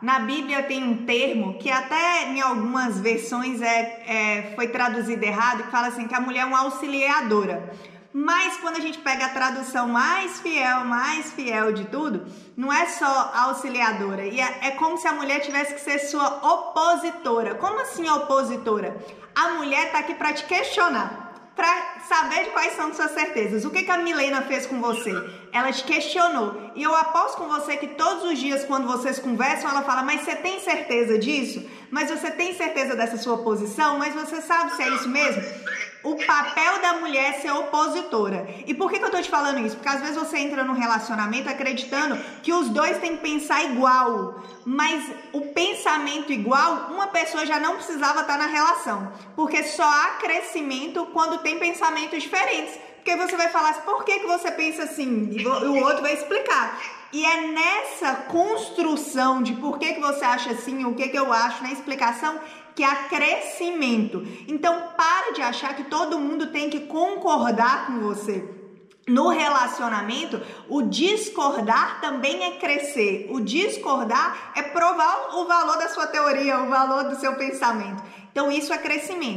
Na Bíblia tem um termo que até em algumas versões é, é foi traduzido errado, que fala assim que a mulher é uma auxiliadora. Mas quando a gente pega a tradução mais fiel, mais fiel de tudo, não é só auxiliadora. E é, é como se a mulher tivesse que ser sua opositora. Como assim opositora? A mulher tá aqui para te questionar para saber quais são suas certezas. O que, que a Milena fez com você? Ela te questionou. E eu aposto com você que todos os dias, quando vocês conversam, ela fala: Mas você tem certeza disso? Mas você tem certeza dessa sua posição? Mas você sabe se é isso mesmo? O papel da mulher é ser opositora. E por que, que eu tô te falando isso? Porque às vezes você entra num relacionamento acreditando que os dois têm que pensar igual. Mas o pensamento igual, uma pessoa já não precisava estar na relação. Porque só há crescimento quando tem pensamentos diferentes. Porque você vai falar assim, por que, que você pensa assim? E o outro vai explicar. E é nessa construção de por que, que você acha assim, o que, que eu acho, na explicação, que há crescimento. Então, para de achar que todo mundo tem que concordar com você. No relacionamento, o discordar também é crescer. O discordar é provar o valor da sua teoria, o valor do seu pensamento. Então, isso é crescimento.